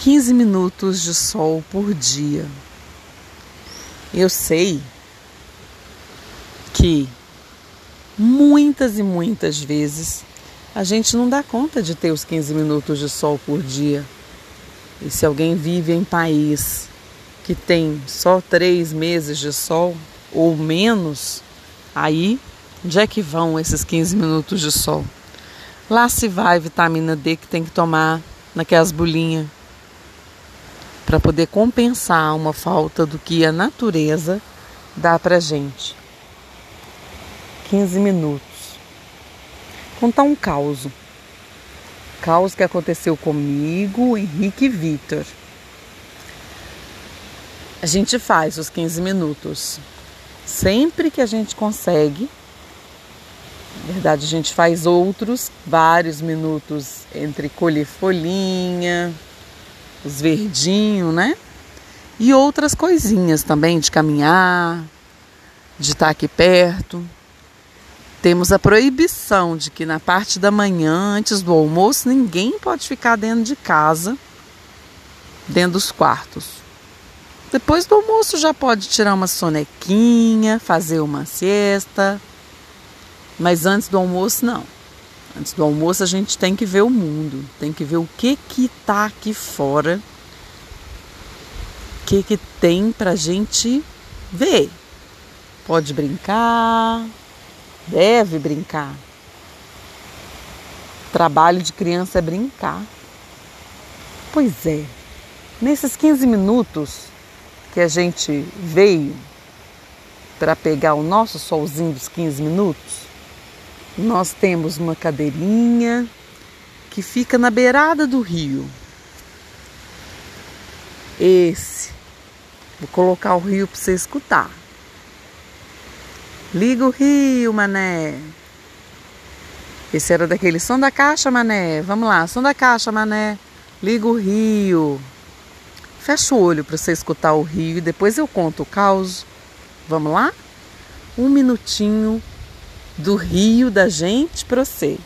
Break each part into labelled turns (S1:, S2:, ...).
S1: 15 minutos de sol por dia. Eu sei que muitas e muitas vezes a gente não dá conta de ter os 15 minutos de sol por dia. E se alguém vive em país que tem só três meses de sol ou menos, aí onde é que vão esses 15 minutos de sol? Lá se vai vitamina D que tem que tomar naquelas bolinhas para poder compensar uma falta do que a natureza dá para gente. 15 minutos. Contar um caos. Caos que aconteceu comigo, Henrique e Vitor. A gente faz os 15 minutos. Sempre que a gente consegue. Na verdade, a gente faz outros vários minutos entre colher folhinha, os verdinhos, né? E outras coisinhas também de caminhar, de estar aqui perto. Temos a proibição de que na parte da manhã, antes do almoço, ninguém pode ficar dentro de casa, dentro dos quartos. Depois do almoço já pode tirar uma sonequinha, fazer uma siesta, mas antes do almoço não. Antes do almoço a gente tem que ver o mundo, tem que ver o que que tá aqui fora, o que que tem pra gente ver. Pode brincar, deve brincar. Trabalho de criança é brincar. Pois é, nesses 15 minutos que a gente veio para pegar o nosso solzinho dos 15 minutos, nós temos uma cadeirinha que fica na beirada do rio. Esse. Vou colocar o rio para você escutar. Liga o rio, mané. Esse era daquele som da caixa, mané. Vamos lá, som da caixa, mané. Liga o rio. Fecha o olho para você escutar o rio e depois eu conto o caos. Vamos lá? Um minutinho do rio da gente para você.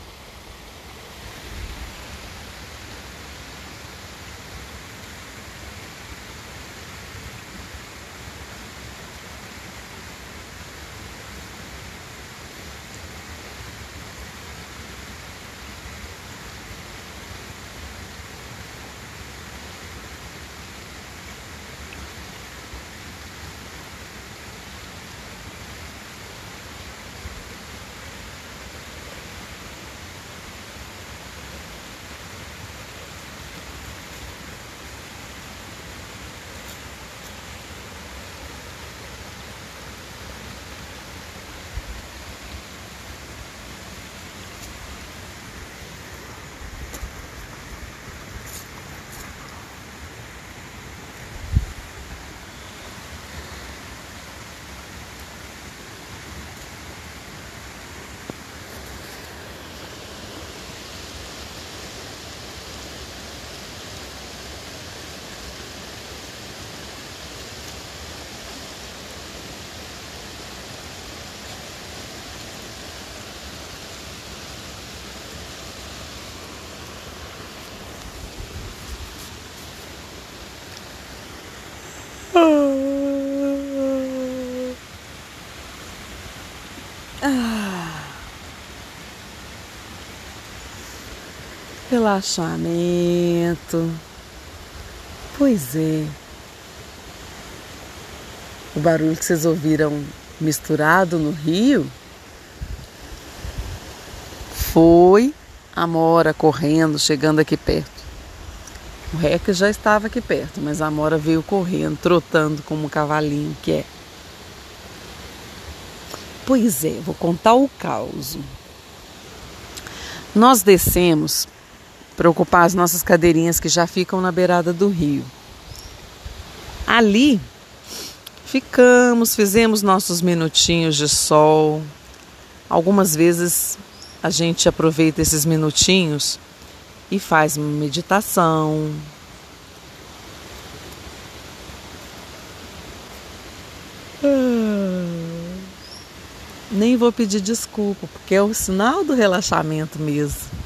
S1: Relaxamento. Pois é. O barulho que vocês ouviram misturado no rio foi a Mora correndo, chegando aqui perto. O Rec já estava aqui perto, mas a Mora veio correndo, trotando como um cavalinho que é. Pois é, vou contar o caos. Nós descemos para ocupar as nossas cadeirinhas que já ficam na beirada do rio. Ali ficamos, fizemos nossos minutinhos de sol. Algumas vezes a gente aproveita esses minutinhos e faz uma meditação. Ah, nem vou pedir desculpa, porque é o sinal do relaxamento mesmo.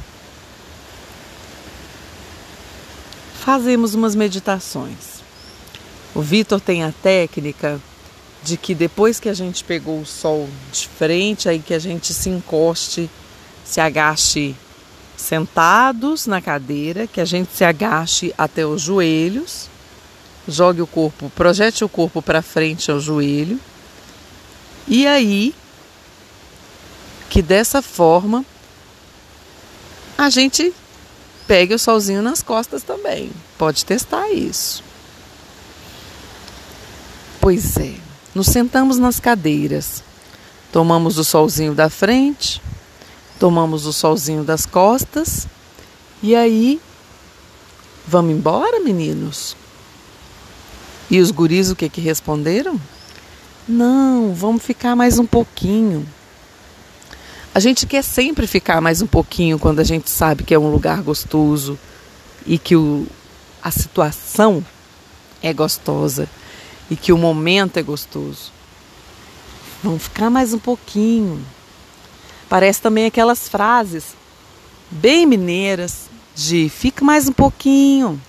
S1: Fazemos umas meditações. O Vitor tem a técnica de que depois que a gente pegou o sol de frente, aí que a gente se encoste, se agache sentados na cadeira, que a gente se agache até os joelhos, jogue o corpo, projete o corpo para frente ao joelho. E aí que dessa forma a gente pegue o solzinho nas costas também. Pode testar isso. Pois é, nos sentamos nas cadeiras, tomamos o solzinho da frente, tomamos o solzinho das costas e aí vamos embora, meninos? E os guris o que que responderam? Não, vamos ficar mais um pouquinho. A gente quer sempre ficar mais um pouquinho quando a gente sabe que é um lugar gostoso e que o, a situação é gostosa e que o momento é gostoso. Vamos ficar mais um pouquinho. Parece também aquelas frases bem mineiras de fica mais um pouquinho.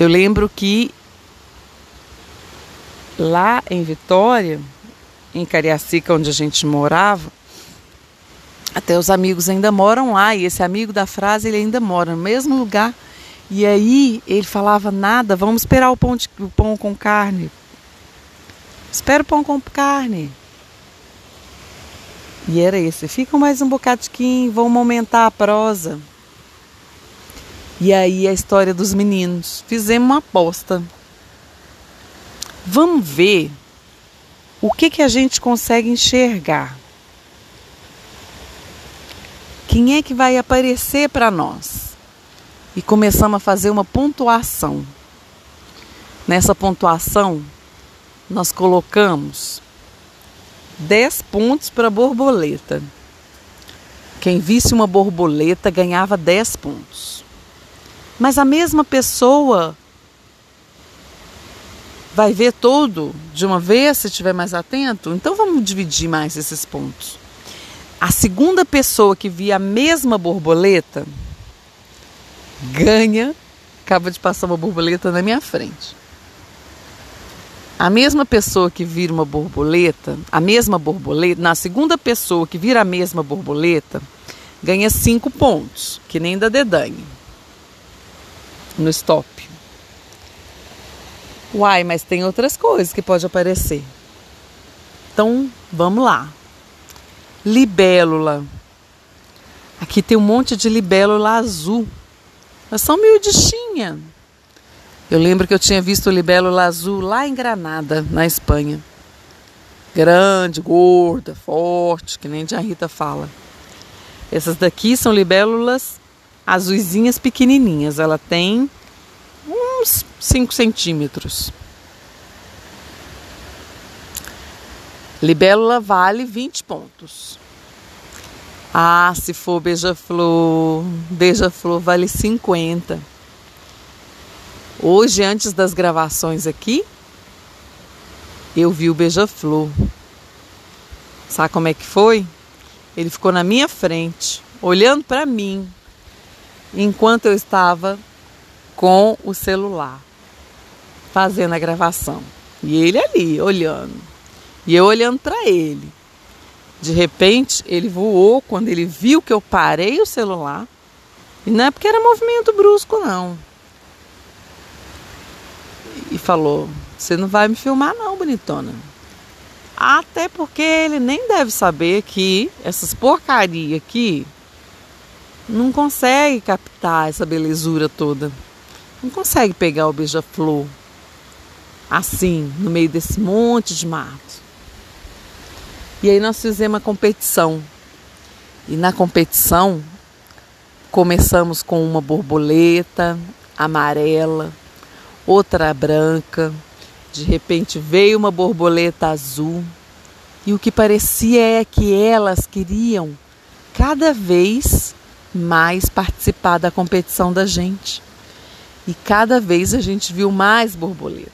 S1: Eu lembro que lá em Vitória, em Cariacica, onde a gente morava, até os amigos ainda moram lá, e esse amigo da frase ele ainda mora no mesmo lugar. E aí ele falava nada, vamos esperar o pão, de, o pão com carne. Espera o pão com carne. E era esse. Fica mais um bocadinho, vamos aumentar a prosa. E aí a história dos meninos. Fizemos uma aposta. Vamos ver o que, que a gente consegue enxergar. Quem é que vai aparecer para nós? E começamos a fazer uma pontuação. Nessa pontuação, nós colocamos 10 pontos para borboleta. Quem visse uma borboleta ganhava 10 pontos. Mas a mesma pessoa vai ver todo de uma vez se estiver mais atento? Então vamos dividir mais esses pontos. A segunda pessoa que via a mesma borboleta ganha, acaba de passar uma borboleta na minha frente. A mesma pessoa que vira uma borboleta, a mesma borboleta, na segunda pessoa que vira a mesma borboleta, ganha cinco pontos, que nem da Dedanha, no stop. Uai, mas tem outras coisas que pode aparecer. Então, vamos lá. Libélula. Aqui tem um monte de libélula azul. Elas são miudichinhas. Eu lembro que eu tinha visto libélula azul lá em Granada, na Espanha. Grande, gorda, forte, que nem a Rita fala. Essas daqui são libélulas azuisinhas pequenininhas. Ela tem uns 5 centímetros. Libélula vale 20 pontos. Ah, se for beija-flor, beija-flor vale 50. Hoje, antes das gravações aqui, eu vi o beija-flor. Sabe como é que foi? Ele ficou na minha frente, olhando para mim, enquanto eu estava com o celular, fazendo a gravação. E ele ali, olhando. E eu olhando para ele. De repente, ele voou quando ele viu que eu parei o celular. E não é porque era movimento brusco, não e falou: Você não vai me filmar, não, bonitona. Até porque ele nem deve saber que essas porcaria aqui não consegue captar essa belezura toda. Não consegue pegar o beija-flor assim, no meio desse monte de mato. E aí nós fizemos uma competição. E na competição começamos com uma borboleta amarela outra branca. De repente veio uma borboleta azul. E o que parecia é que elas queriam cada vez mais participar da competição da gente. E cada vez a gente viu mais borboletas.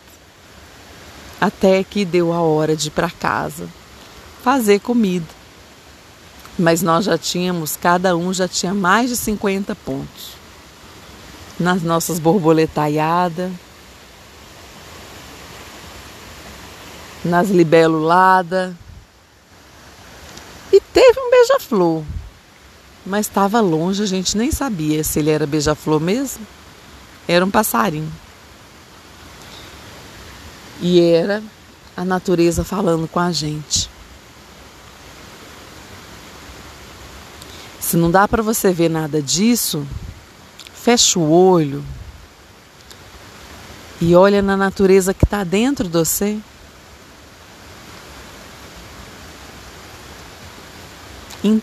S1: Até que deu a hora de ir para casa fazer comida. Mas nós já tínhamos, cada um já tinha mais de 50 pontos. nas nossas borboletaiadas, nas libeluladas. E teve um beija-flor, mas estava longe, a gente nem sabia se ele era beija-flor mesmo. Era um passarinho. E era a natureza falando com a gente. Se não dá para você ver nada disso, fecha o olho e olha na natureza que está dentro de você. Em.